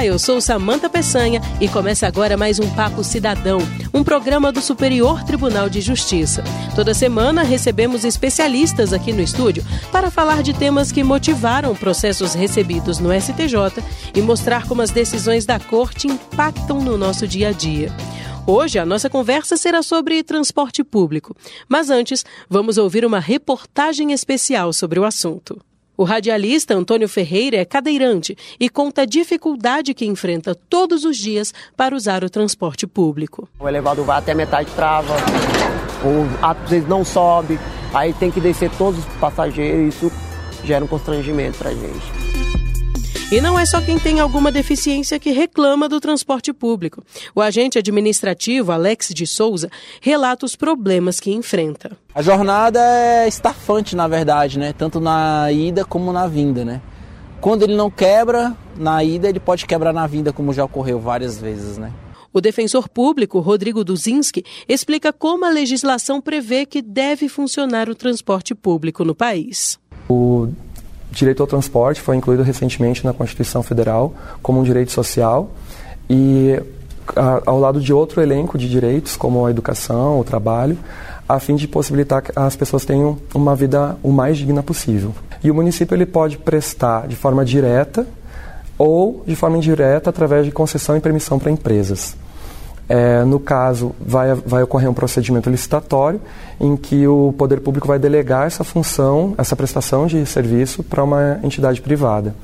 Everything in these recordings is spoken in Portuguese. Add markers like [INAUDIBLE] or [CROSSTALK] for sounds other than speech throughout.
Olá, eu sou Samanta Peçanha e começa agora mais um Papo Cidadão, um programa do Superior Tribunal de Justiça. Toda semana recebemos especialistas aqui no estúdio para falar de temas que motivaram processos recebidos no STJ e mostrar como as decisões da Corte impactam no nosso dia a dia. Hoje a nossa conversa será sobre transporte público, mas antes vamos ouvir uma reportagem especial sobre o assunto. O radialista Antônio Ferreira é cadeirante e conta a dificuldade que enfrenta todos os dias para usar o transporte público. O elevador vai até metade trava, ou às vezes não sobe, aí tem que descer todos os passageiros, isso gera um constrangimento para a gente. E não é só quem tem alguma deficiência que reclama do transporte público. O agente administrativo Alex de Souza relata os problemas que enfrenta. A jornada é estafante, na verdade, né? Tanto na ida como na vinda, né? Quando ele não quebra na ida, ele pode quebrar na vinda, como já ocorreu várias vezes, né? O defensor público, Rodrigo Duzinski, explica como a legislação prevê que deve funcionar o transporte público no país. O direito ao transporte foi incluído recentemente na Constituição Federal como um direito social e a, ao lado de outro elenco de direitos, como a educação, o trabalho, a fim de possibilitar que as pessoas tenham uma vida o mais digna possível. E o município ele pode prestar de forma direta ou de forma indireta através de concessão e permissão para empresas. É, no caso, vai, vai ocorrer um procedimento licitatório em que o poder público vai delegar essa função, essa prestação de serviço para uma entidade privada.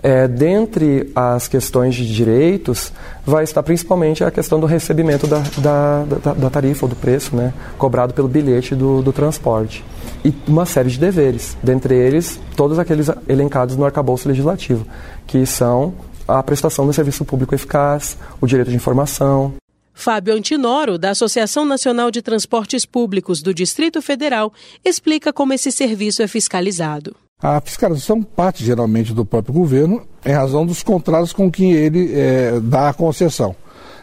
É, dentre as questões de direitos, vai estar principalmente a questão do recebimento da, da, da, da tarifa ou do preço né, cobrado pelo bilhete do, do transporte. E uma série de deveres, dentre eles todos aqueles elencados no arcabouço legislativo, que são a prestação do serviço público eficaz, o direito de informação, Fábio Antinoro, da Associação Nacional de Transportes Públicos do Distrito Federal, explica como esse serviço é fiscalizado. A fiscalização parte geralmente do próprio governo em razão dos contratos com quem ele é, dá a concessão.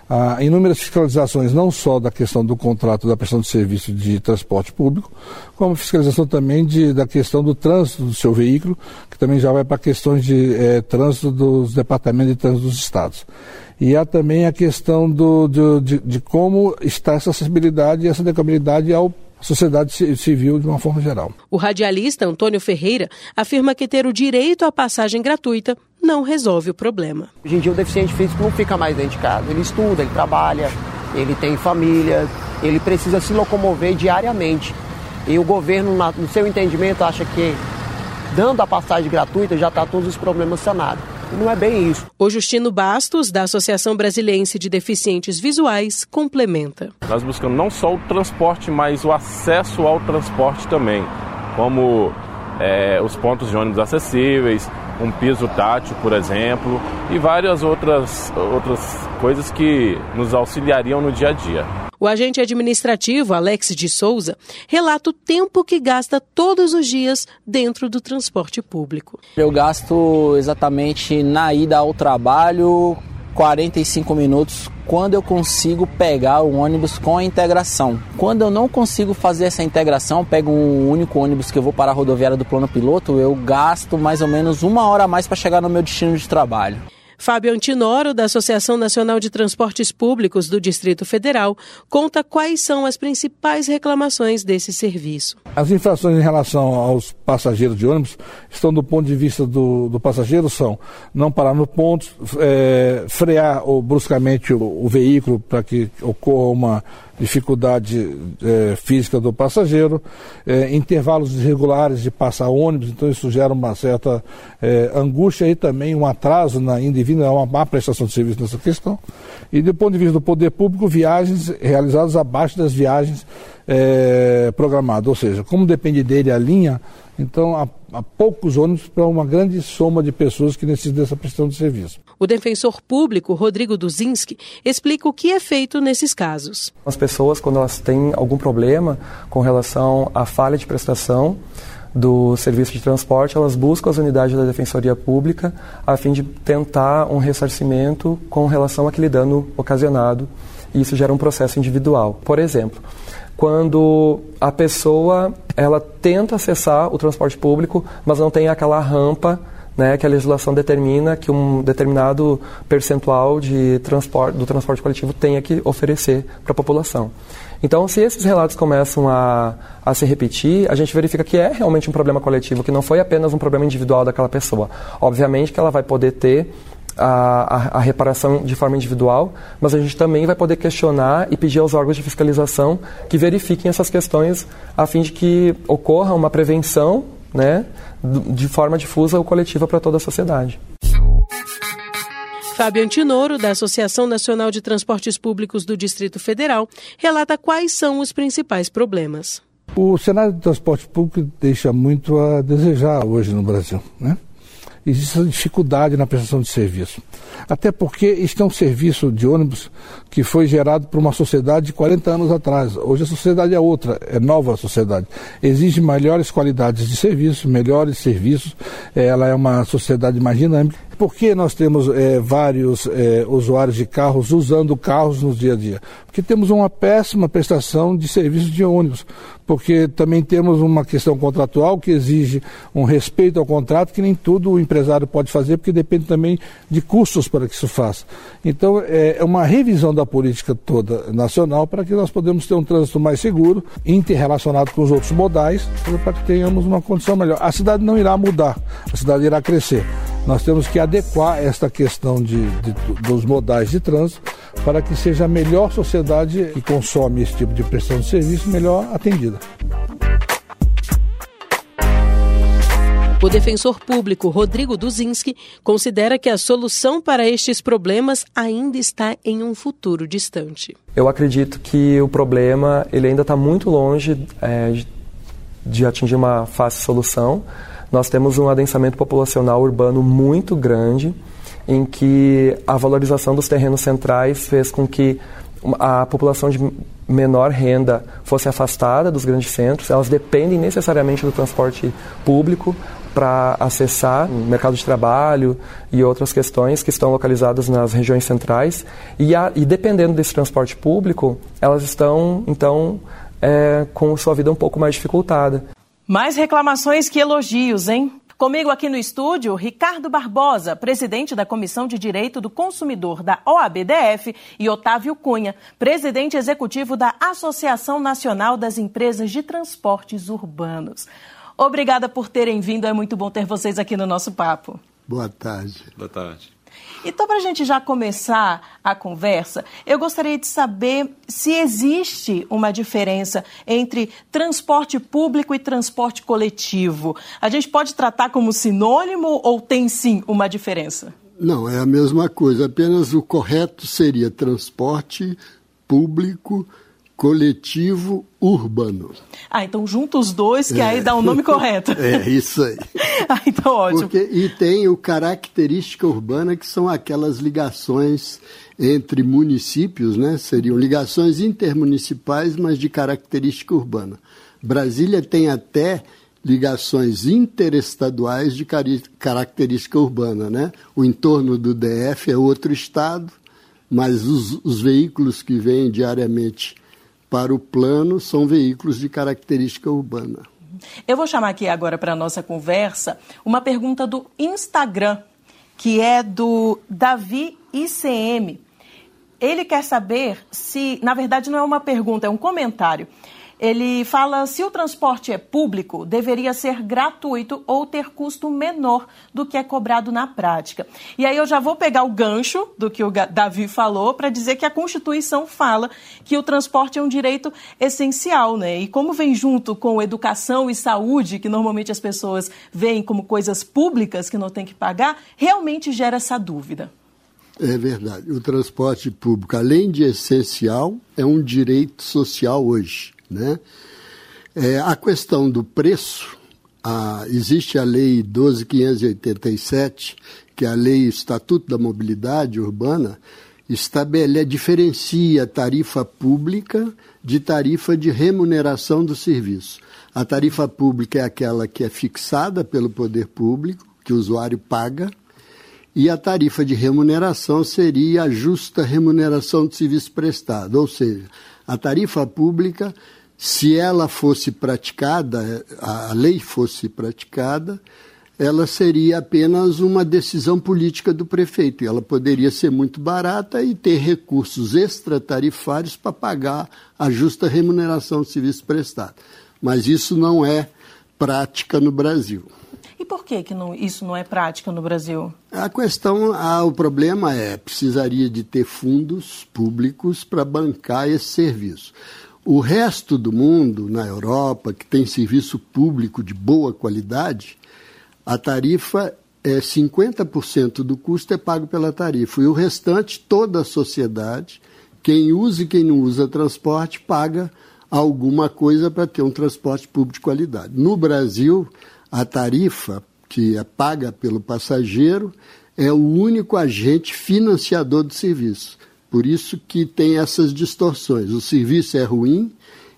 Há inúmeras fiscalizações, não só da questão do contrato da prestação de serviço de transporte público, como fiscalização também de, da questão do trânsito do seu veículo, que também já vai para questões de é, trânsito dos departamentos de trânsito dos estados. E há também a questão do, do de, de, como está essa acessibilidade e essa decabilidade ao sociedade civil de uma forma geral. O radialista Antônio Ferreira afirma que ter o direito à passagem gratuita não resolve o problema. Hoje em dia o deficiente físico não fica mais dentro de casa, ele estuda, ele trabalha, ele tem família, ele precisa se locomover diariamente. E o governo, no seu entendimento, acha que dando a passagem gratuita já está todos os problemas sanados não é bem isso. O Justino Bastos, da Associação Brasilense de Deficientes Visuais, complementa. Nós buscamos não só o transporte, mas o acesso ao transporte também, como é, os pontos de ônibus acessíveis, um piso tátil, por exemplo, e várias outras, outras coisas que nos auxiliariam no dia a dia. O agente administrativo Alex de Souza relata o tempo que gasta todos os dias dentro do transporte público. Eu gasto exatamente na ida ao trabalho 45 minutos quando eu consigo pegar o ônibus com a integração. Quando eu não consigo fazer essa integração, pego um único ônibus que eu vou para a rodoviária do plano piloto, eu gasto mais ou menos uma hora a mais para chegar no meu destino de trabalho. Fábio Antinoro, da Associação Nacional de Transportes Públicos do Distrito Federal, conta quais são as principais reclamações desse serviço. As infrações em relação aos passageiros de ônibus estão do ponto de vista do, do passageiro são não parar no ponto, é, frear ou, bruscamente o, o veículo para que ocorra uma dificuldade é, física do passageiro, é, intervalos irregulares de passar ônibus, então isso gera uma certa é, angústia e também um atraso na ida e vinda, uma má prestação de serviço nessa questão. E do ponto de vista do poder público, viagens realizadas abaixo das viagens é, programadas, ou seja, como depende dele a linha, então há, há poucos ônibus para uma grande soma de pessoas que necessitam dessa prestação de serviço. O defensor público, Rodrigo Duzinski, explica o que é feito nesses casos. As pessoas, quando elas têm algum problema com relação à falha de prestação do serviço de transporte, elas buscam as unidades da Defensoria Pública a fim de tentar um ressarcimento com relação àquele dano ocasionado. E isso gera um processo individual. Por exemplo, quando a pessoa ela tenta acessar o transporte público, mas não tem aquela rampa né, que a legislação determina que um determinado percentual de transporte, do transporte coletivo tenha que oferecer para a população. Então, se esses relatos começam a, a se repetir, a gente verifica que é realmente um problema coletivo, que não foi apenas um problema individual daquela pessoa. Obviamente que ela vai poder ter a, a, a, reparação de forma individual, mas a gente também vai poder questionar e pedir aos órgãos de fiscalização que verifiquem essas questões a fim de que ocorra uma prevenção né, de forma difusa ou coletiva para toda a sociedade. Fábio Antinoro, da Associação Nacional de Transportes Públicos do Distrito Federal, relata quais são os principais problemas. O cenário do transporte público deixa muito a desejar hoje no Brasil. Né? Existe dificuldade na prestação de serviço. Até porque este é um serviço de ônibus que foi gerado por uma sociedade de 40 anos atrás. Hoje a sociedade é outra, é nova sociedade. Exige melhores qualidades de serviço, melhores serviços. Ela é uma sociedade mais dinâmica. Por que nós temos é, vários é, usuários de carros usando carros no dia a dia? Porque temos uma péssima prestação de serviços de ônibus porque também temos uma questão contratual que exige um respeito ao contrato que nem tudo o empresário pode fazer, porque depende também de custos para que isso faça. Então, é, é uma revisão da política toda nacional para que nós podemos ter um trânsito mais seguro, interrelacionado com os outros modais, para que tenhamos uma condição melhor. A cidade não irá mudar, a cidade irá crescer. Nós temos que adequar esta questão de, de dos modais de trânsito para que seja a melhor sociedade que consome esse tipo de prestação de serviço melhor atendida. O defensor público Rodrigo Duzinski considera que a solução para estes problemas ainda está em um futuro distante. Eu acredito que o problema ele ainda está muito longe é, de atingir uma fácil solução. Nós temos um adensamento populacional urbano muito grande em que a valorização dos terrenos centrais fez com que a população de menor renda fosse afastada dos grandes centros, elas dependem necessariamente do transporte público para acessar o mercado de trabalho e outras questões que estão localizadas nas regiões centrais. E, a, e dependendo desse transporte público, elas estão, então, é, com sua vida um pouco mais dificultada. Mais reclamações que elogios, hein? Comigo aqui no estúdio, Ricardo Barbosa, presidente da Comissão de Direito do Consumidor da OABDF, e Otávio Cunha, presidente executivo da Associação Nacional das Empresas de Transportes Urbanos. Obrigada por terem vindo, é muito bom ter vocês aqui no nosso papo. Boa tarde. Boa tarde. Então, para a gente já começar a conversa, eu gostaria de saber se existe uma diferença entre transporte público e transporte coletivo. A gente pode tratar como sinônimo ou tem sim uma diferença? Não, é a mesma coisa, apenas o correto seria transporte público coletivo urbano. Ah, então junta os dois, que é. aí dá o um nome [LAUGHS] correto. É, isso aí. [LAUGHS] ah, então ótimo. Porque, e tem o característica urbana, que são aquelas ligações entre municípios, né? Seriam ligações intermunicipais, mas de característica urbana. Brasília tem até ligações interestaduais de característica urbana, né? O entorno do DF é outro estado, mas os, os veículos que vêm diariamente para o plano são veículos de característica urbana. Eu vou chamar aqui agora para a nossa conversa uma pergunta do Instagram, que é do Davi ICM. Ele quer saber se, na verdade, não é uma pergunta, é um comentário. Ele fala se o transporte é público, deveria ser gratuito ou ter custo menor do que é cobrado na prática. E aí eu já vou pegar o gancho do que o Davi falou para dizer que a Constituição fala que o transporte é um direito essencial, né? E como vem junto com educação e saúde, que normalmente as pessoas veem como coisas públicas que não tem que pagar, realmente gera essa dúvida. É verdade. O transporte público, além de essencial, é um direito social hoje. Né? É, a questão do preço, a, existe a Lei 12.587, que é a Lei Estatuto da Mobilidade Urbana, estabelece, diferencia tarifa pública de tarifa de remuneração do serviço. A tarifa pública é aquela que é fixada pelo poder público, que o usuário paga, e a tarifa de remuneração seria a justa remuneração do serviço prestado, ou seja, a tarifa pública se ela fosse praticada, a lei fosse praticada, ela seria apenas uma decisão política do prefeito. Ela poderia ser muito barata e ter recursos extratarifários para pagar a justa remuneração do serviço prestado. Mas isso não é prática no Brasil. E por que, que não, isso não é prática no Brasil? A questão, ah, o problema é, precisaria de ter fundos públicos para bancar esse serviço. O resto do mundo, na Europa, que tem serviço público de boa qualidade, a tarifa é 50% do custo é pago pela tarifa e o restante toda a sociedade, quem usa e quem não usa transporte paga alguma coisa para ter um transporte público de qualidade. No Brasil, a tarifa que é paga pelo passageiro é o único agente financiador do serviço. Por isso que tem essas distorções. O serviço é ruim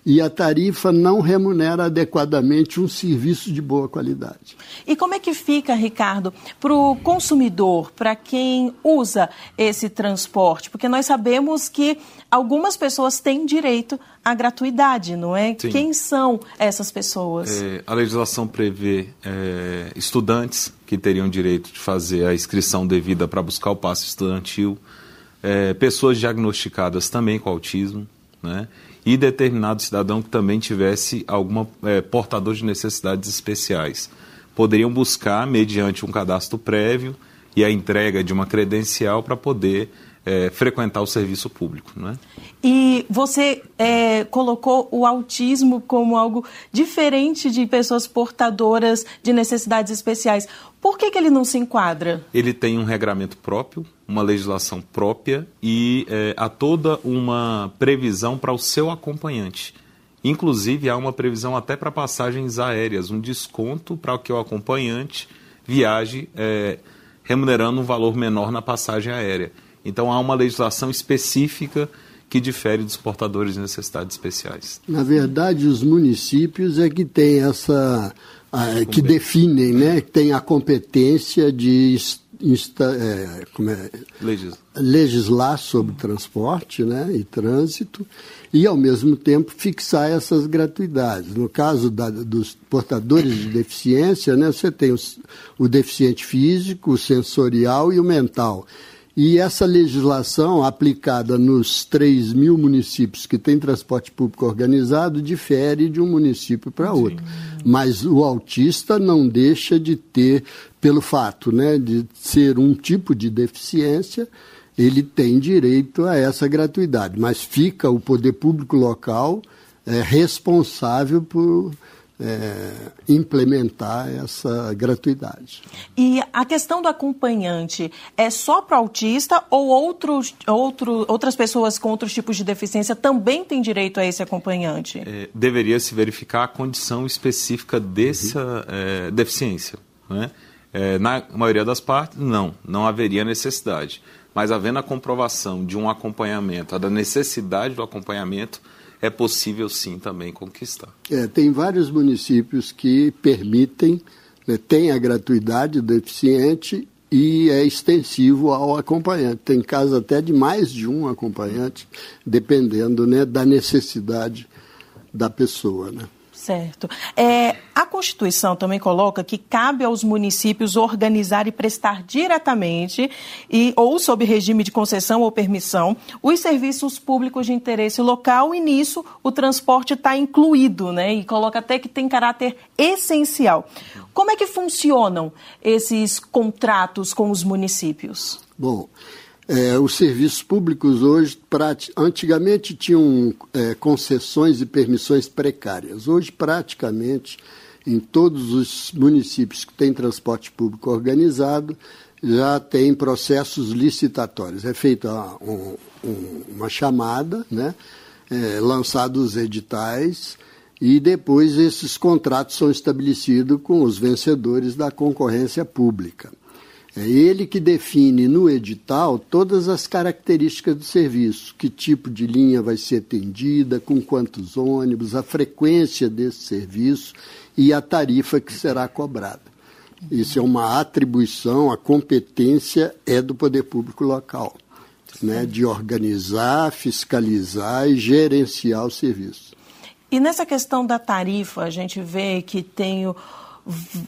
e a tarifa não remunera adequadamente um serviço de boa qualidade. E como é que fica, Ricardo, para o consumidor, para quem usa esse transporte? Porque nós sabemos que algumas pessoas têm direito à gratuidade, não é? Sim. Quem são essas pessoas? É, a legislação prevê é, estudantes que teriam direito de fazer a inscrição devida para buscar o passe estudantil, é, pessoas diagnosticadas também com autismo, né? E determinado cidadão que também tivesse alguma é, portador de necessidades especiais. Poderiam buscar, mediante um cadastro prévio e a entrega de uma credencial para poder é, frequentar o serviço público. Não é? E você é, colocou o autismo como algo diferente de pessoas portadoras de necessidades especiais. Por que, que ele não se enquadra? Ele tem um regramento próprio, uma legislação própria e é, há toda uma previsão para o seu acompanhante. Inclusive, há uma previsão até para passagens aéreas, um desconto para que o acompanhante viaje é, remunerando um valor menor na passagem aérea. Então há uma legislação específica que difere dos portadores de necessidades especiais. Na verdade, os municípios é que têm essa a, que definem, né, que têm a competência de insta, é, é, legislar. legislar sobre transporte, né, e trânsito e ao mesmo tempo fixar essas gratuidades. No caso da, dos portadores de deficiência, né, você tem os, o deficiente físico, o sensorial e o mental. E essa legislação aplicada nos 3 mil municípios que têm transporte público organizado difere de um município para outro. Mas o autista não deixa de ter, pelo fato né, de ser um tipo de deficiência, ele tem direito a essa gratuidade. Mas fica o poder público local é, responsável por é, implementar essa gratuidade. E a questão do acompanhante é só para autista ou outros, outro, outras pessoas com outros tipos de deficiência também têm direito a esse acompanhante? É, deveria se verificar a condição específica dessa uhum. é, deficiência. Né? É, na maioria das partes, não, não haveria necessidade. Mas havendo a comprovação de um acompanhamento, a da necessidade do acompanhamento, é possível sim também conquistar. É, tem vários municípios que permitem, né, tem a gratuidade do deficiente e é extensivo ao acompanhante. Tem casos até de mais de um acompanhante, dependendo né, da necessidade da pessoa. Né? Certo. É, a Constituição também coloca que cabe aos municípios organizar e prestar diretamente e ou sob regime de concessão ou permissão os serviços públicos de interesse local e nisso o transporte está incluído, né? E coloca até que tem caráter essencial. Como é que funcionam esses contratos com os municípios? Bom, é, os serviços públicos hoje, antigamente tinham é, concessões e permissões precárias. Hoje, praticamente, em todos os municípios que têm transporte público organizado, já tem processos licitatórios. É feita um, um, uma chamada, né? É, lançados editais, e depois esses contratos são estabelecidos com os vencedores da concorrência pública. É ele que define no edital todas as características do serviço, que tipo de linha vai ser atendida, com quantos ônibus, a frequência desse serviço e a tarifa que será cobrada. Isso é uma atribuição, a competência é do poder público local, né, de organizar, fiscalizar e gerenciar o serviço. E nessa questão da tarifa, a gente vê que tem o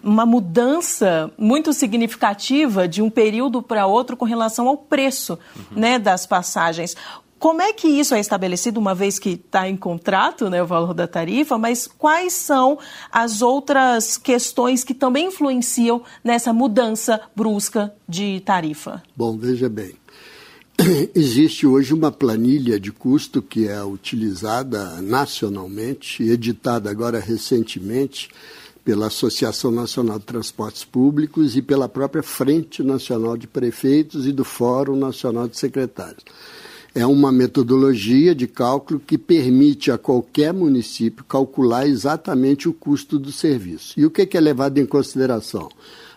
uma mudança muito significativa de um período para outro com relação ao preço uhum. né, das passagens. Como é que isso é estabelecido, uma vez que está em contrato né, o valor da tarifa, mas quais são as outras questões que também influenciam nessa mudança brusca de tarifa? Bom, veja bem. [CLEARS THROAT] Existe hoje uma planilha de custo que é utilizada nacionalmente, editada agora recentemente pela Associação Nacional de Transportes Públicos e pela própria Frente Nacional de Prefeitos e do Fórum Nacional de Secretários é uma metodologia de cálculo que permite a qualquer município calcular exatamente o custo do serviço. E o que é levado em consideração?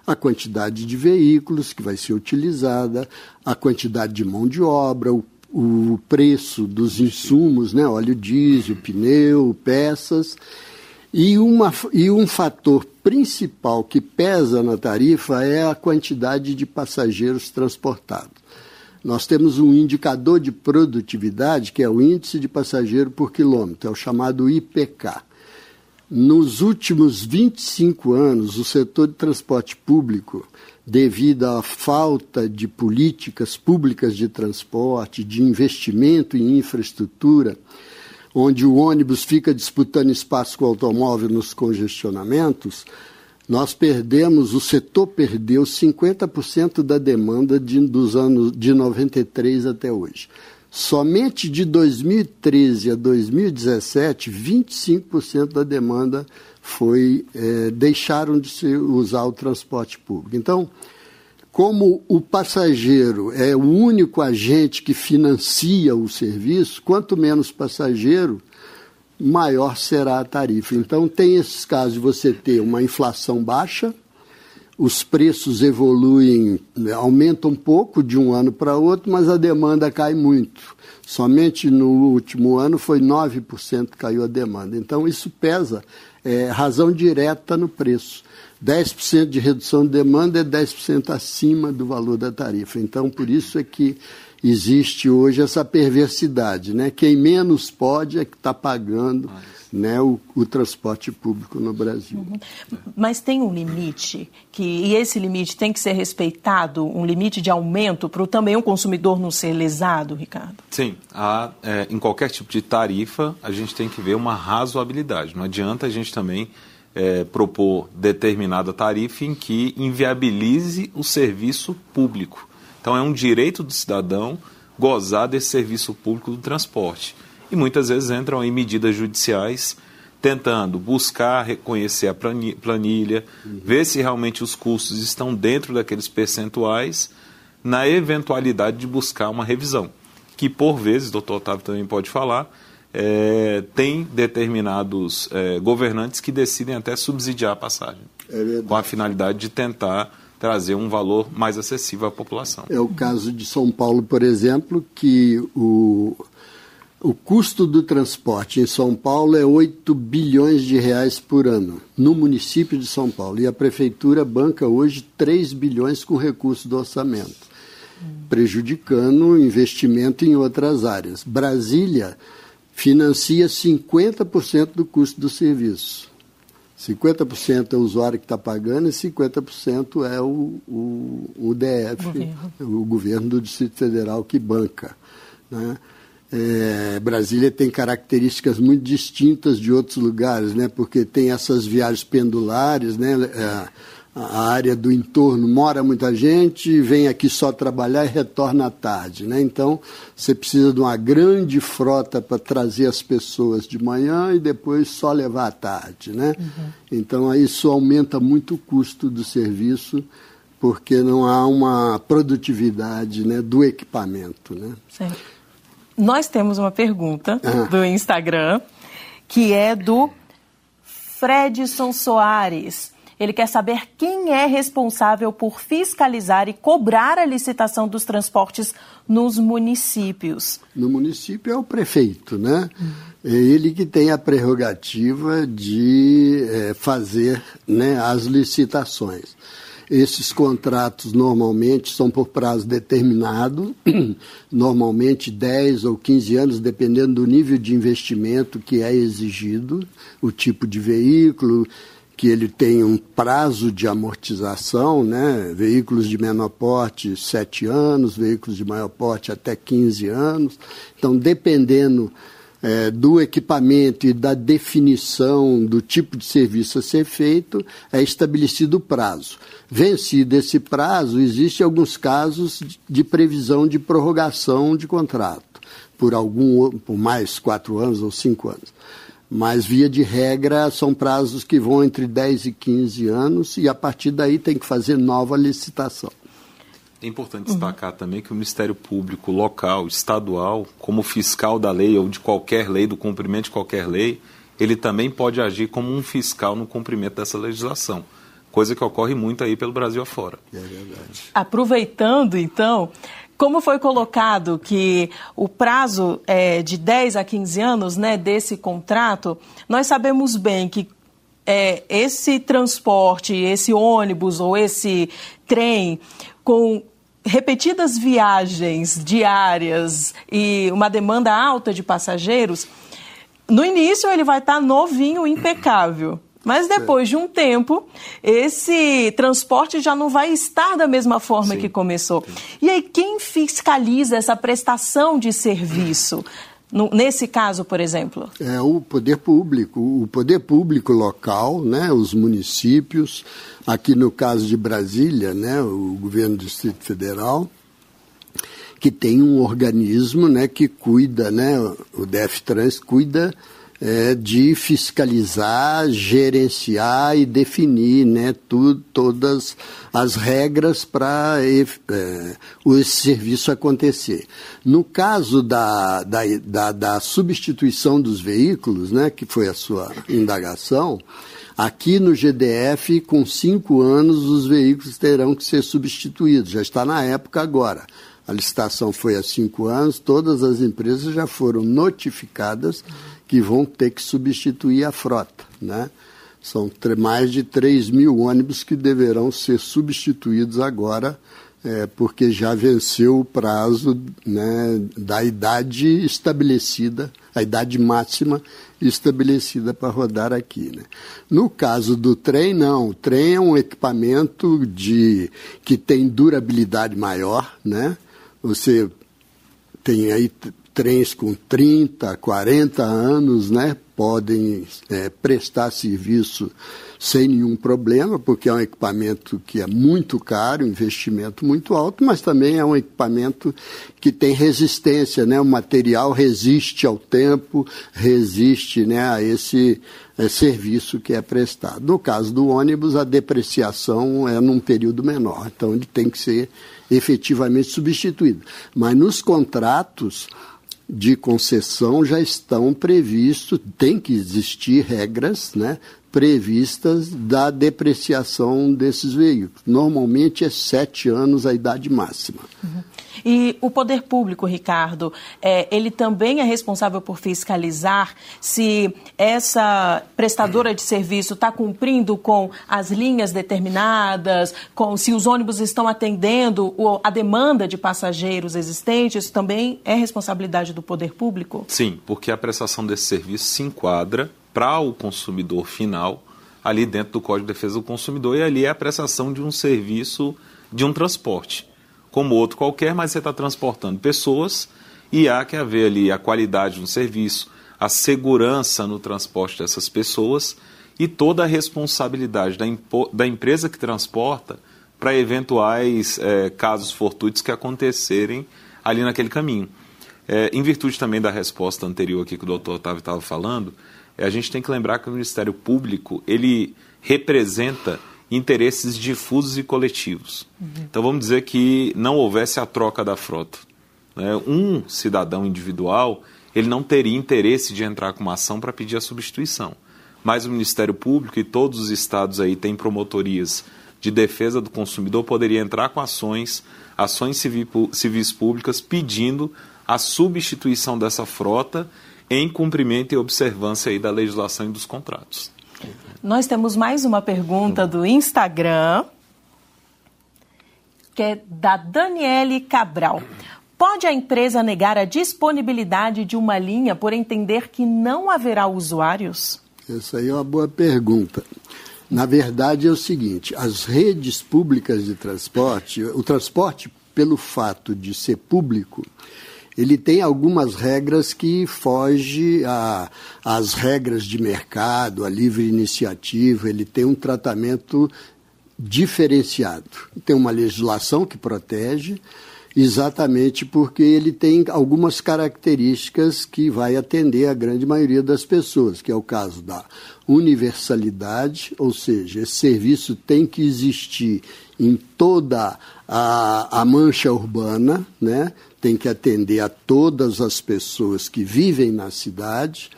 A quantidade de veículos que vai ser utilizada, a quantidade de mão de obra, o, o preço dos insumos, né, óleo diesel, pneu, peças. E, uma, e um fator principal que pesa na tarifa é a quantidade de passageiros transportados. Nós temos um indicador de produtividade, que é o índice de passageiro por quilômetro, é o chamado IPK. Nos últimos 25 anos, o setor de transporte público, devido à falta de políticas públicas de transporte, de investimento em infraestrutura, onde o ônibus fica disputando espaço com o automóvel nos congestionamentos, nós perdemos, o setor perdeu 50% da demanda de, dos anos de 93 até hoje. Somente de 2013 a 2017, 25% da demanda foi é, deixaram de se usar o transporte público. Então, como o passageiro é o único agente que financia o serviço, quanto menos passageiro, maior será a tarifa. Então, tem esses casos de você ter uma inflação baixa, os preços evoluem, aumentam um pouco de um ano para outro, mas a demanda cai muito. Somente no último ano foi 9% que caiu a demanda. Então, isso pesa, é razão direta no preço. 10% de redução de demanda é 10% acima do valor da tarifa. Então, por isso é que existe hoje essa perversidade, né? Quem menos pode é que está pagando né, o, o, transporte público no Brasil. Uhum. Mas tem um limite, que, e esse limite tem que ser respeitado, um limite de aumento para também o consumidor não ser lesado, Ricardo? Sim, há, é, em qualquer tipo de tarifa a gente tem que ver uma razoabilidade. Não adianta a gente também é, propor determinada tarifa em que inviabilize o serviço público. Então é um direito do cidadão gozar desse serviço público do transporte. E muitas vezes entram em medidas judiciais tentando buscar reconhecer a planilha, uhum. ver se realmente os custos estão dentro daqueles percentuais, na eventualidade de buscar uma revisão. Que por vezes, o doutor Otávio também pode falar, é, tem determinados é, governantes que decidem até subsidiar a passagem, é com a finalidade de tentar trazer um valor mais acessível à população. É o caso de São Paulo, por exemplo, que o, o custo do transporte em São Paulo é 8 bilhões de reais por ano, no município de São Paulo. E a prefeitura banca hoje 3 bilhões com recurso do orçamento, prejudicando o investimento em outras áreas. Brasília financia 50% do custo do serviço. 50% é o usuário que está pagando e 50% é o, o, o DF, governo. o governo do Distrito Federal que banca. Né? É, Brasília tem características muito distintas de outros lugares, né? porque tem essas viagens pendulares, né? É, a área do entorno mora muita gente, vem aqui só trabalhar e retorna à tarde. Né? Então, você precisa de uma grande frota para trazer as pessoas de manhã e depois só levar à tarde. Né? Uhum. Então, isso aumenta muito o custo do serviço, porque não há uma produtividade né, do equipamento. Né? Certo. Nós temos uma pergunta ah. do Instagram, que é do Fredson Soares. Ele quer saber quem é responsável por fiscalizar e cobrar a licitação dos transportes nos municípios. No município é o prefeito, né? É ele que tem a prerrogativa de é, fazer né, as licitações. Esses contratos normalmente são por prazo determinado, [CLEARS THROAT] normalmente 10 ou 15 anos, dependendo do nível de investimento que é exigido, o tipo de veículo, que ele tem um prazo de amortização, né? veículos de menor porte, 7 anos, veículos de maior porte até 15 anos. Então, dependendo é, do equipamento e da definição do tipo de serviço a ser feito, é estabelecido o prazo. Vencido esse prazo, existem alguns casos de previsão de prorrogação de contrato por algum por mais quatro anos ou cinco anos. Mas, via de regra, são prazos que vão entre 10 e 15 anos e, a partir daí, tem que fazer nova licitação. É importante destacar uhum. também que o Ministério Público local, estadual, como fiscal da lei ou de qualquer lei, do cumprimento de qualquer lei, ele também pode agir como um fiscal no cumprimento dessa legislação. Coisa que ocorre muito aí pelo Brasil afora. É verdade. Aproveitando, então, como foi colocado que o prazo é de 10 a 15 anos né, desse contrato, nós sabemos bem que é, esse transporte, esse ônibus ou esse trem com repetidas viagens diárias e uma demanda alta de passageiros, no início ele vai estar novinho, impecável. Mas depois de um tempo, esse transporte já não vai estar da mesma forma Sim. que começou. E aí, quem fiscaliza essa prestação de serviço? No, nesse caso, por exemplo? É o poder público, o poder público local, né, os municípios, aqui no caso de Brasília, né, o governo do Distrito Federal, que tem um organismo né, que cuida, né, o DFTrans cuida é, de fiscalizar, gerenciar e definir né, tudo, todas as regras para é, esse serviço acontecer. No caso da, da, da, da substituição dos veículos, né, que foi a sua indagação, Aqui no GDF, com cinco anos, os veículos terão que ser substituídos. Já está na época agora. A licitação foi há cinco anos, todas as empresas já foram notificadas que vão ter que substituir a frota. Né? São mais de 3 mil ônibus que deverão ser substituídos agora, é, porque já venceu o prazo né, da idade estabelecida, a idade máxima estabelecida para rodar aqui. Né? No caso do trem, não. O trem é um equipamento de, que tem durabilidade maior. Né? Você tem aí trens com 30, 40 anos, né, podem é, prestar serviço sem nenhum problema, porque é um equipamento que é muito caro, investimento muito alto, mas também é um equipamento que tem resistência, né? O material resiste ao tempo, resiste, né, a esse é, serviço que é prestado. No caso do ônibus, a depreciação é num período menor, então ele tem que ser efetivamente substituído. Mas nos contratos de concessão já estão previstos, tem que existir regras né, previstas da depreciação desses veículos. Normalmente é sete anos a idade máxima. Uhum. E o poder público, Ricardo, é, ele também é responsável por fiscalizar se essa prestadora de serviço está cumprindo com as linhas determinadas, com se os ônibus estão atendendo a demanda de passageiros existentes. Isso também é responsabilidade do poder público? Sim, porque a prestação desse serviço se enquadra para o consumidor final ali dentro do Código de Defesa do Consumidor e ali é a prestação de um serviço de um transporte, como outro qualquer, mas você está transportando pessoas e há que haver ali a qualidade do serviço, a segurança no transporte dessas pessoas e toda a responsabilidade da, da empresa que transporta para eventuais é, casos fortuitos que acontecerem ali naquele caminho. É, em virtude também da resposta anterior aqui que o doutor Otávio estava falando, é, a gente tem que lembrar que o Ministério Público ele representa interesses difusos e coletivos. Uhum. Então vamos dizer que não houvesse a troca da frota. Né? Um cidadão individual ele não teria interesse de entrar com uma ação para pedir a substituição. Mas o Ministério Público e todos os estados aí têm promotorias de defesa do consumidor, poderia entrar com ações, ações civis públicas pedindo a substituição dessa frota em cumprimento e observância aí da legislação e dos contratos. Nós temos mais uma pergunta do Instagram, que é da Daniele Cabral. Pode a empresa negar a disponibilidade de uma linha por entender que não haverá usuários? Essa aí é uma boa pergunta. Na verdade é o seguinte, as redes públicas de transporte, o transporte pelo fato de ser público, ele tem algumas regras que fogem às regras de mercado, à livre iniciativa, ele tem um tratamento diferenciado. Tem uma legislação que protege, exatamente porque ele tem algumas características que vai atender a grande maioria das pessoas, que é o caso da universalidade, ou seja, esse serviço tem que existir em toda a, a mancha urbana, né? Tem que atender a todas as pessoas que vivem na cidade.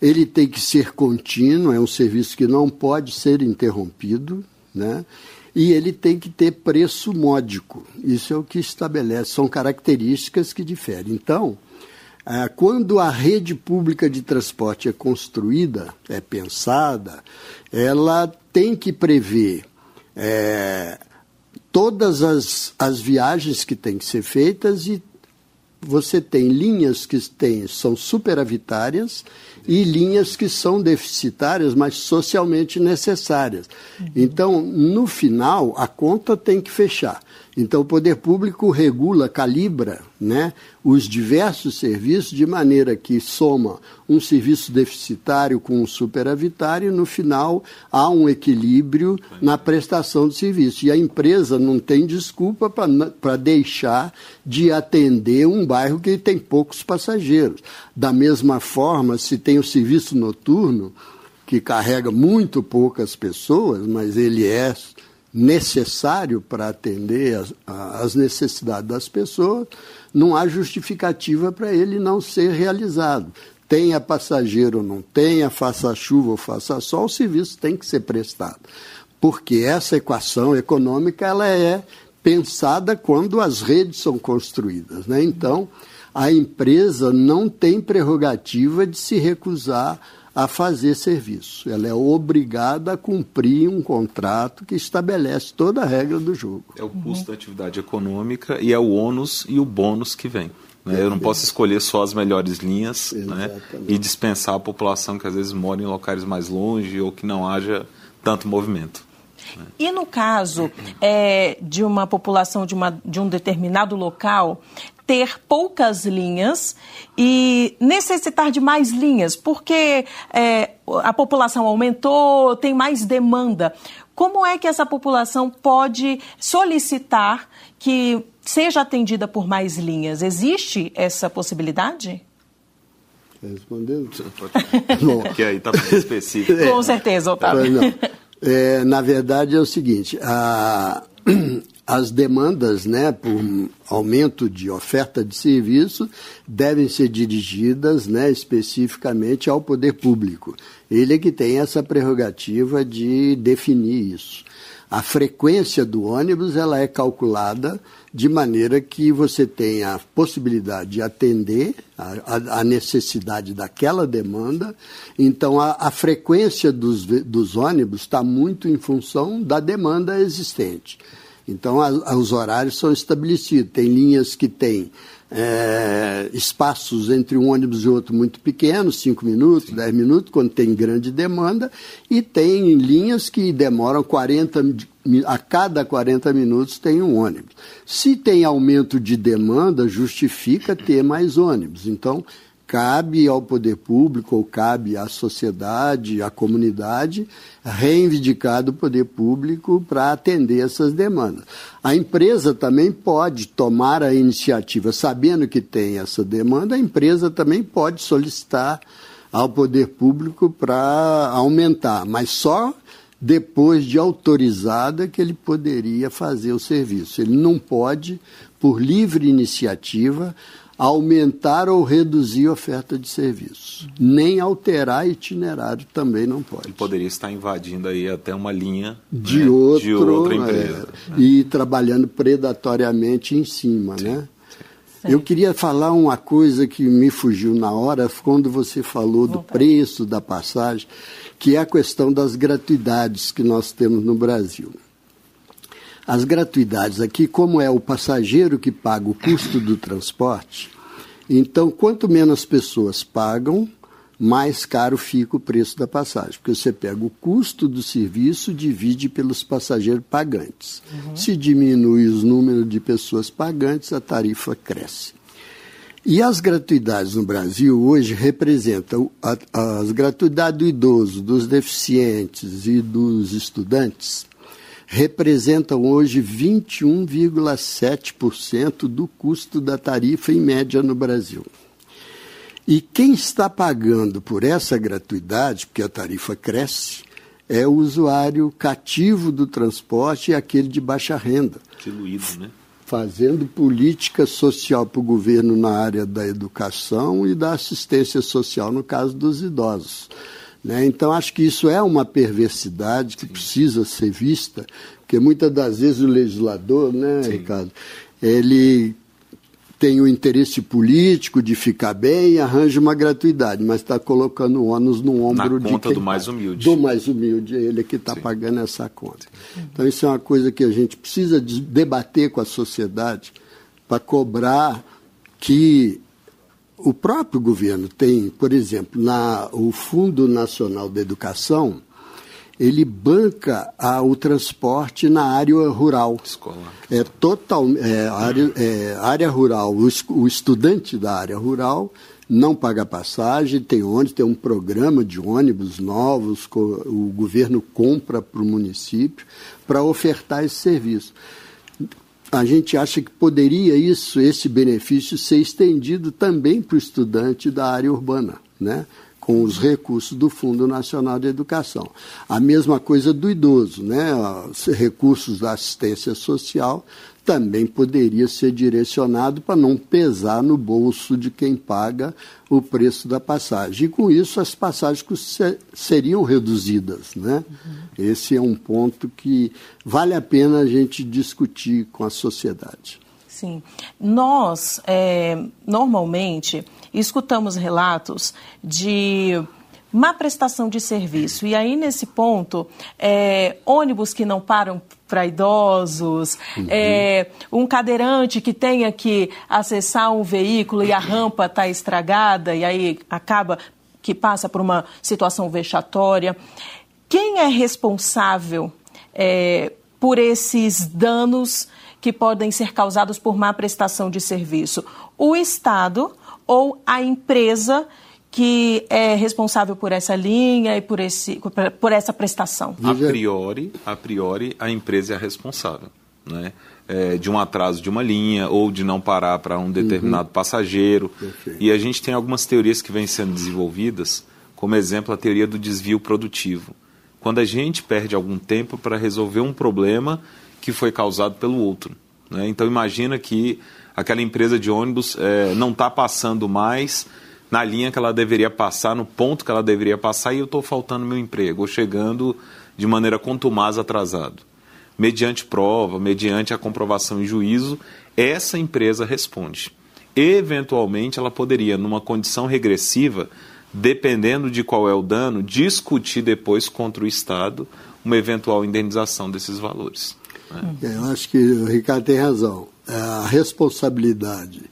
Ele tem que ser contínuo, é um serviço que não pode ser interrompido, né? e ele tem que ter preço módico. Isso é o que estabelece, são características que diferem. Então, é, quando a rede pública de transporte é construída, é pensada, ela tem que prever é, todas as, as viagens que têm que ser feitas e você tem linhas que tem, são superavitárias e linhas que são deficitárias, mas socialmente necessárias. Então, no final, a conta tem que fechar. Então, o poder público regula, calibra né, os diversos serviços de maneira que soma um serviço deficitário com um superavitário e, no final, há um equilíbrio na prestação do serviço. E a empresa não tem desculpa para deixar de atender um bairro que tem poucos passageiros. Da mesma forma, se tem o serviço noturno, que carrega muito poucas pessoas, mas ele é necessário para atender as, as, necessidades das pessoas, não há justificativa para ele não ser realizado. Tenha passageiro ou não tenha, faça chuva ou faça sol, o serviço tem que ser prestado. Porque essa equação econômica ela é pensada quando as redes são construídas. Né? Então, a empresa não tem prerrogativa de se recusar a fazer serviço. Ela é obrigada a cumprir um contrato que estabelece toda a regra do jogo. É o custo da atividade econômica e é o ônus e o bônus que vem. Né? Eu não posso escolher só as melhores linhas né? e dispensar a população que às vezes mora em locais mais longe ou que não haja tanto movimento. Né? E no caso é, de uma população de, uma, de um determinado local ter poucas linhas e necessitar de mais linhas, porque é, a população aumentou, tem mais demanda. Como é que essa população pode solicitar que seja atendida por mais linhas? Existe essa possibilidade? Respondendo? Bom, que aí está mais específico. Com certeza, Otávio. É, na verdade é o seguinte, a, as demandas né, por aumento de oferta de serviço devem ser dirigidas né, especificamente ao poder público. Ele é que tem essa prerrogativa de definir isso. A frequência do ônibus ela é calculada de maneira que você tenha a possibilidade de atender a, a necessidade daquela demanda. Então, a, a frequência dos, dos ônibus está muito em função da demanda existente. Então, a, os horários são estabelecidos. Tem linhas que têm é, espaços entre um ônibus e outro muito pequenos, 5 minutos, 10 minutos, quando tem grande demanda, e tem linhas que demoram 40 a cada 40 minutos tem um ônibus. Se tem aumento de demanda, justifica ter mais ônibus. Então, cabe ao poder público, ou cabe à sociedade, à comunidade, reivindicar do poder público para atender essas demandas. A empresa também pode tomar a iniciativa, sabendo que tem essa demanda, a empresa também pode solicitar ao poder público para aumentar, mas só depois de autorizada que ele poderia fazer o serviço. Ele não pode, por livre iniciativa, aumentar ou reduzir a oferta de serviços. Nem alterar itinerário também não pode. Ele poderia estar invadindo aí até uma linha de, né, outro, de outra empresa. É, E trabalhando predatoriamente em cima, Sim. né? Eu queria falar uma coisa que me fugiu na hora quando você falou do preço da passagem, que é a questão das gratuidades que nós temos no Brasil. As gratuidades aqui, como é o passageiro que paga o custo do transporte, então quanto menos pessoas pagam, mais caro fica o preço da passagem, porque você pega o custo do serviço, divide pelos passageiros pagantes. Uhum. Se diminui o número de pessoas pagantes, a tarifa cresce. E as gratuidades no Brasil hoje representam as gratuidades do idoso, dos deficientes e dos estudantes representam hoje 21,7% do custo da tarifa em média no Brasil. E quem está pagando por essa gratuidade, porque a tarifa cresce, é o usuário cativo do transporte e aquele de baixa renda. Diluído, né? fazendo política social para o governo na área da educação e da assistência social, no caso dos idosos. Né? Então, acho que isso é uma perversidade que Sim. precisa ser vista, porque muitas das vezes o legislador, né, Sim. Ricardo, ele tem o interesse político de ficar bem e arranja uma gratuidade, mas está colocando o ônus no ombro Na conta do mais humilde. Do mais humilde, é ele que está pagando essa conta. Então isso é uma coisa que a gente precisa debater com a sociedade para cobrar que o próprio governo tem, por exemplo, na, o Fundo Nacional da Educação, ele banca a, o transporte na área rural. Escolar. É total, é, área, é, área rural. O, o, estudante da área rural não paga passagem, tem ônibus, tem um programa de ônibus novos, o governo compra para o município para ofertar esse serviço. A gente acha que poderia isso, esse benefício, ser estendido também para o estudante da área urbana, né? com os recursos do Fundo Nacional de Educação. A mesma coisa do idoso, né? Os recursos da assistência social também poderia ser direcionado para não pesar no bolso de quem paga o preço da passagem. E com isso as passagens seriam reduzidas. Né? Uhum. Esse é um ponto que vale a pena a gente discutir com a sociedade. Sim. Nós, é, normalmente, escutamos relatos de má prestação de serviço. E aí, nesse ponto, é, ônibus que não param para idosos, uhum. é, um cadeirante que tenha que acessar um veículo e a rampa está estragada e aí acaba que passa por uma situação vexatória. Quem é responsável é, por esses danos que podem ser causados por má prestação de serviço? O Estado ou a empresa que é responsável por essa linha e por, esse, por essa prestação? A priori, a priori, a empresa é a responsável. Né? É, de um atraso de uma linha ou de não parar para um determinado uhum. passageiro. Perfeito. E a gente tem algumas teorias que vêm sendo desenvolvidas, como exemplo a teoria do desvio produtivo. Quando a gente perde algum tempo para resolver um problema que foi causado pelo outro. Né? Então imagina que aquela empresa de ônibus é, não está passando mais na linha que ela deveria passar, no ponto que ela deveria passar, e eu estou faltando meu emprego, ou chegando de maneira contumaz atrasado. Mediante prova, mediante a comprovação em juízo, essa empresa responde. Eventualmente, ela poderia, numa condição regressiva, dependendo de qual é o dano, discutir depois contra o Estado uma eventual indenização desses valores. Né? Eu acho que o Ricardo tem razão. É, a responsabilidade,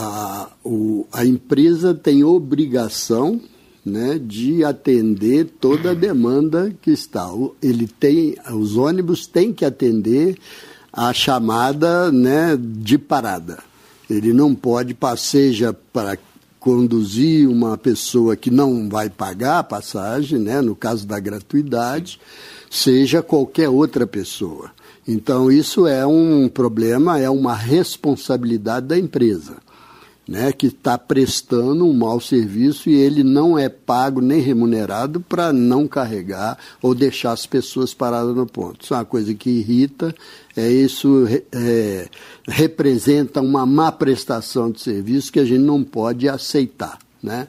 a, o, a empresa tem obrigação né, de atender toda a demanda que está. Ele tem, os ônibus têm que atender a chamada né, de parada. Ele não pode, seja para conduzir uma pessoa que não vai pagar a passagem, né, no caso da gratuidade, seja qualquer outra pessoa. Então, isso é um problema, é uma responsabilidade da empresa, né, que está prestando um mau serviço e ele não é pago nem remunerado para não carregar ou deixar as pessoas paradas no ponto. Isso é uma coisa que irrita, é, isso é, representa uma má prestação de serviço que a gente não pode aceitar. Né?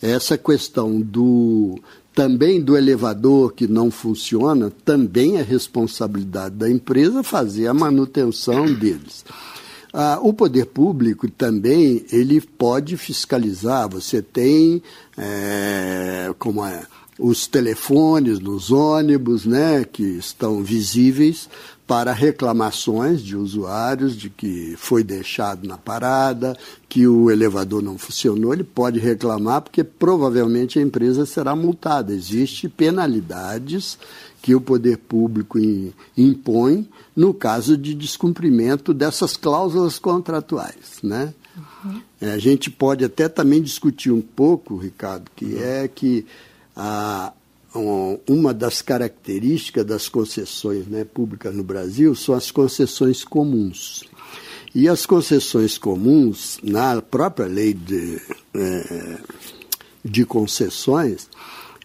Essa questão do também do elevador que não funciona, também é responsabilidade da empresa fazer a manutenção deles. Ah, o poder público também ele pode fiscalizar. Você tem é, como é os telefones nos ônibus, né, que estão visíveis para reclamações de usuários de que foi deixado na parada, que o elevador não funcionou, ele pode reclamar porque provavelmente a empresa será multada. Existem penalidades que o poder público impõe no caso de descumprimento dessas cláusulas contratuais, né? Uhum. a gente pode até também discutir um pouco, Ricardo, que uhum. é que a, uma das características das concessões né, públicas no Brasil são as concessões comuns. E as concessões comuns, na própria lei de, é, de concessões,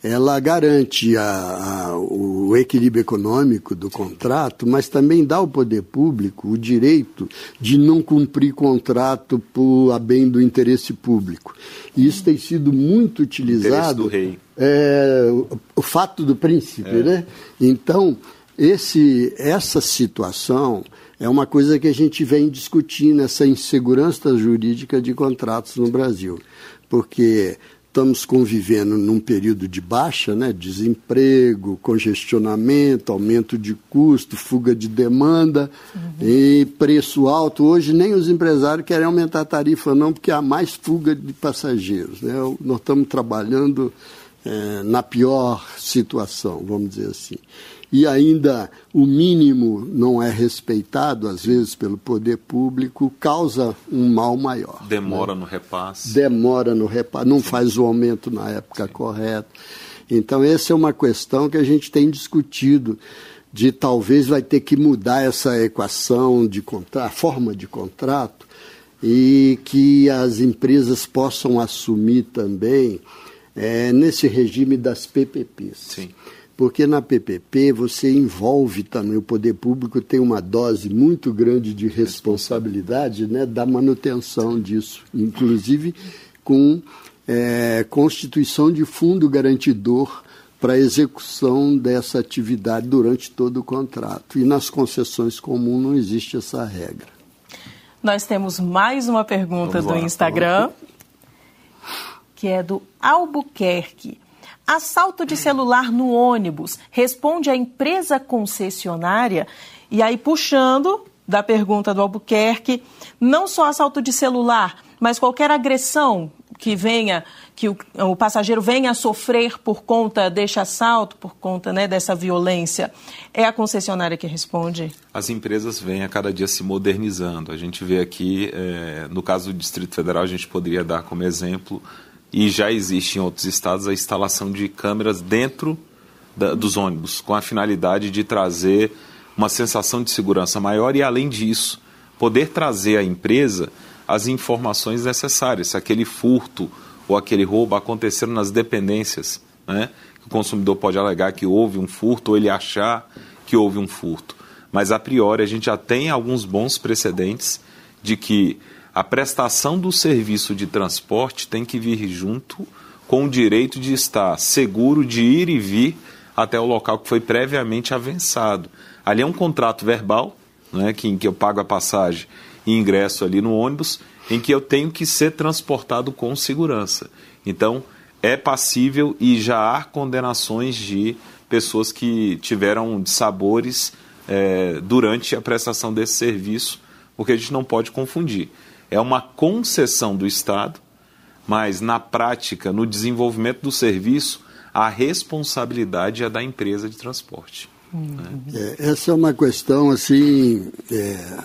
ela garante a, a, o equilíbrio econômico do contrato, mas também dá ao poder público o direito de não cumprir contrato por a bem do interesse público. E isso tem sido muito utilizado. do rei. É, o, o, fato do príncipe, é. né? Então, esse, essa situação é uma coisa que a gente vem discutindo, essa insegurança jurídica de contratos no Brasil. Porque estamos convivendo num período de baixa, né? desemprego, congestionamento, aumento de custo, fuga de demanda uhum. e preço alto. Hoje nem os empresários querem aumentar a tarifa não, porque há mais fuga de passageiros. Né? Nós estamos trabalhando é, na pior situação, vamos dizer assim e ainda o mínimo não é respeitado, às vezes, pelo poder público, causa um mal maior. Demora né? no repasse. Demora no repasse, não Sim. faz o aumento na época Sim. correta. Então, essa é uma questão que a gente tem discutido, de talvez vai ter que mudar essa equação de contrato, a forma de contrato, e que as empresas possam assumir também é, nesse regime das PPPs. Sim porque na PPP você envolve também, o poder público tem uma dose muito grande de responsabilidade né, da manutenção disso, inclusive com é, constituição de fundo garantidor para a execução dessa atividade durante todo o contrato. E nas concessões comuns não existe essa regra. Nós temos mais uma pergunta Vamos do lá, Instagram, que é do Albuquerque. Assalto de celular no ônibus responde a empresa concessionária? E aí, puxando da pergunta do Albuquerque, não só assalto de celular, mas qualquer agressão que venha, que o, o, passageiro venha a sofrer por conta deste assalto, por conta né, dessa violência, é a concessionária que responde? As empresas vêm a cada dia se modernizando. A gente vê aqui, é, no caso do Distrito Federal, a gente poderia dar como exemplo e já existe em outros estados a instalação de câmeras dentro da, dos ônibus, com a finalidade de trazer uma sensação de segurança maior e, além disso, poder trazer à empresa as informações necessárias, se aquele furto ou aquele roubo aconteceram nas dependências, né? O consumidor pode alegar que houve um furto ou ele achar que houve um furto. Mas a priori a gente já tem alguns bons precedentes de que a prestação do serviço de transporte tem que vir junto com o direito de estar seguro de ir e vir até o local que foi previamente avançado. Ali é um contrato verbal, né, que, em que eu pago a passagem e ingresso ali no ônibus, em que eu tenho que ser transportado com segurança. Então, é passível e já há condenações de pessoas que tiveram sabores é, durante a prestação desse serviço, porque a gente não pode confundir é uma concessão do Estado, mas na prática, no desenvolvimento do serviço, a responsabilidade é da empresa de transporte. Uhum. Né? É, essa é uma questão assim. É,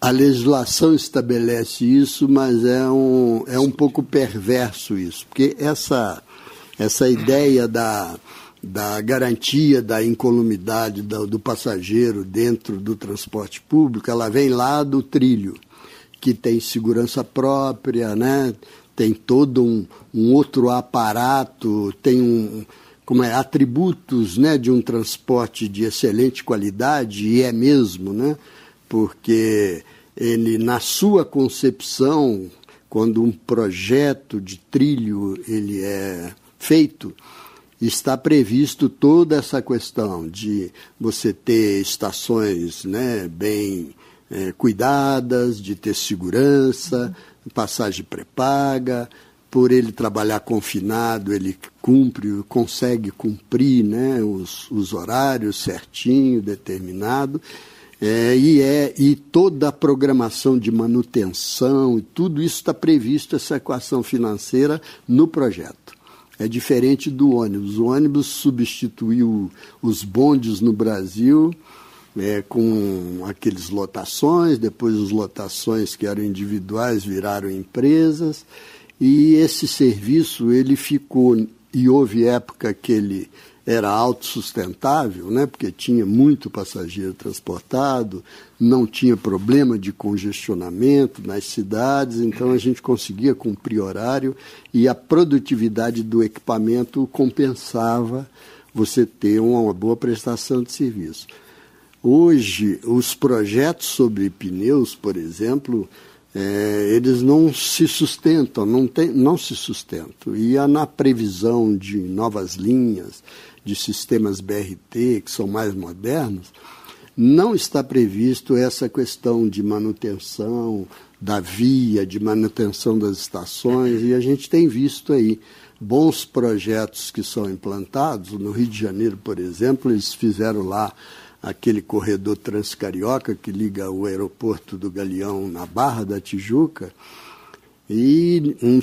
a legislação estabelece isso, mas é um, é um pouco perverso isso, porque essa, essa ideia da, da garantia da incolumidade do, do passageiro dentro do transporte público, ela vem lá do trilho que tem segurança própria, né? tem todo um, um outro aparato, tem um, como é, atributos né, de um transporte de excelente qualidade, e é mesmo, né? porque ele, na sua concepção, quando um projeto de trilho ele é feito, está previsto toda essa questão de você ter estações né, bem é, cuidadas, de ter segurança, passagem pré-paga, por ele trabalhar confinado, ele cumpre, consegue cumprir né, os, os horários certinho, determinado. É, e, é, e toda a programação de manutenção, tudo isso está previsto, essa equação financeira, no projeto. É diferente do ônibus. O ônibus substituiu os bondes no Brasil é, com aqueles lotações, depois as lotações que eram individuais viraram empresas, e esse serviço ele ficou, e houve época que ele era autossustentável, né, porque tinha muito passageiro transportado, não tinha problema de congestionamento nas cidades, então a gente conseguia cumprir horário e a produtividade do equipamento compensava você ter uma boa prestação de serviço. Hoje, os projetos sobre pneus, por exemplo, é, eles não se sustentam, não, tem, não se sustentam. E na previsão de novas linhas, de sistemas BRT, que são mais modernos, não está previsto essa questão de manutenção da via, de manutenção das estações, e a gente tem visto aí bons projetos que são implantados. No Rio de Janeiro, por exemplo, eles fizeram lá aquele corredor transcarioca que liga o aeroporto do Galeão na Barra da Tijuca e um,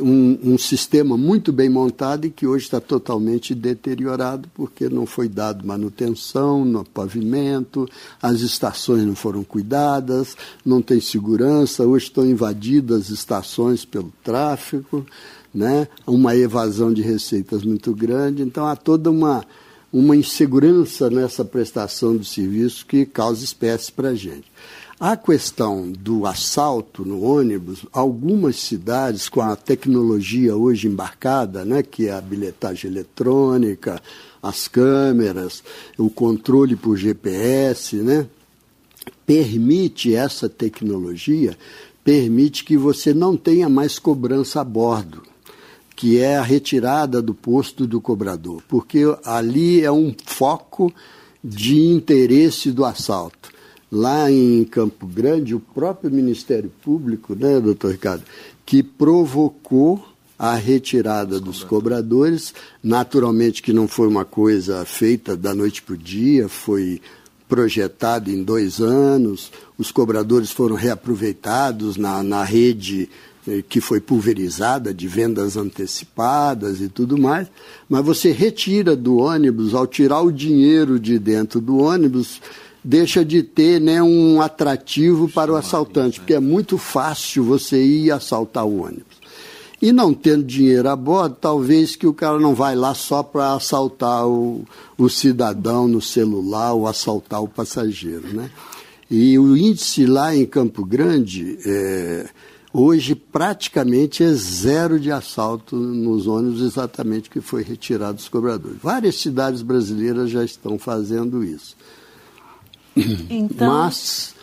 um, um, sistema muito bem montado e que hoje está totalmente deteriorado porque não foi dado manutenção no pavimento, as estações não foram cuidadas, não tem segurança, hoje estão invadidas as estações pelo tráfico, né? uma evasão de receitas muito grande, então há toda uma, uma insegurança nessa prestação do serviço que causa espécie para a gente. A questão do assalto no ônibus, algumas cidades com a tecnologia hoje embarcada, né, que é a bilhetagem eletrônica, as câmeras, o controle por GPS, né, permite essa tecnologia, permite que você não tenha mais cobrança a bordo, que é a retirada do posto do cobrador, porque ali é um foco de interesse do assalto lá em Campo Grande, o próprio Ministério Público, né, doutor Ricardo, que provocou a retirada dos cobradores. Naturalmente que não foi uma coisa feita da noite para o dia, foi projetado em dois anos. Os cobradores foram reaproveitados na, na rede que foi pulverizada de vendas antecipadas e tudo mais, mas você retira do ônibus, ao tirar o dinheiro de dentro do ônibus, deixa de ter né, um atrativo para o assaltante, porque é muito fácil você ir assaltar o ônibus. E não tendo dinheiro a bordo, talvez que o cara não vai lá só para assaltar o, o cidadão no celular ou assaltar o passageiro. Né? E o índice lá em Campo Grande, é, hoje praticamente é zero de assalto nos ônibus, exatamente que foi retirado dos cobradores. Várias cidades brasileiras já estão fazendo isso. Então... Mas,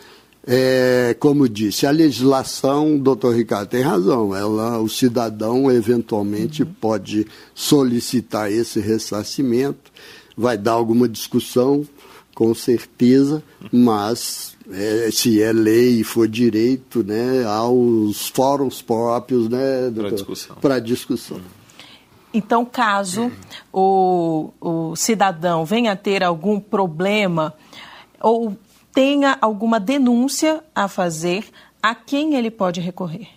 é, como disse, a legislação, doutor Ricardo tem razão, ela, o cidadão eventualmente uhum. pode solicitar esse ressarcimento, vai dar alguma discussão, com certeza, mas é, se é lei e for direito, né, aos fóruns próprios né, para discussão. discussão. Então, caso o, o cidadão venha a ter algum problema ou tenha alguma denúncia a fazer, a quem ele pode recorrer?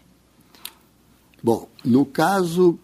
Bom, no caso,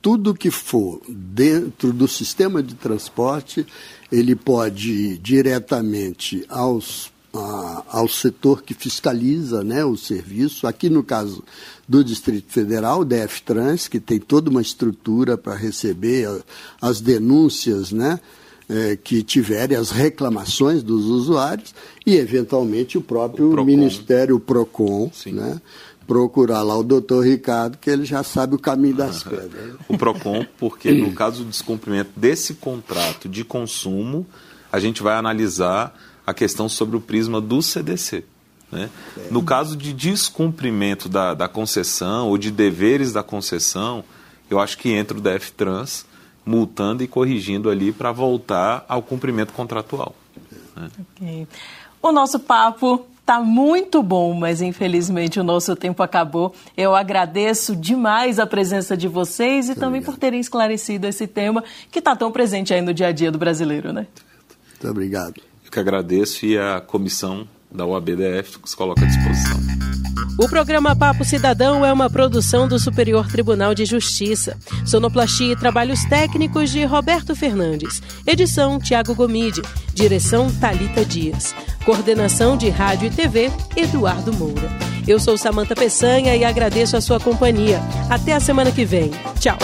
tudo que for dentro do sistema de transporte, ele pode ir diretamente aos, a, ao setor que fiscaliza né, o serviço. Aqui no caso do Distrito Federal, o DF-Trans, que tem toda uma estrutura para receber a, as denúncias, né? é, que tiverem as reclamações dos usuários e, eventualmente, o próprio o Procon. Ministério PROCON, né? procurar lá o doutor Ricardo, que ele já sabe o caminho das [LAUGHS] pedras. O PROCON, porque no caso do descumprimento desse contrato de consumo, a gente vai analisar a questão sobre o prisma do CDC. Né? É. No caso de descumprimento da, da concessão ou de deveres da concessão, eu acho que entra o DF Trans multando e corrigindo ali para voltar ao cumprimento contratual. Né? Okay. O nosso papo Tá muito bom, mas infelizmente o nosso tempo acabou. Eu agradeço demais a presença de vocês e muito também obrigado. por terem esclarecido esse tema que está tão presente aí no dia a dia do brasileiro, né? Muito obrigado. Que agradeço e a comissão da UABDF se coloca à disposição. O programa Papo Cidadão é uma produção do Superior Tribunal de Justiça. Sonoplastia e trabalhos técnicos de Roberto Fernandes. Edição Tiago Gomide. Direção Talita Dias. Coordenação de Rádio e TV Eduardo Moura. Eu sou Samanta Peçanha e agradeço a sua companhia. Até a semana que vem. Tchau.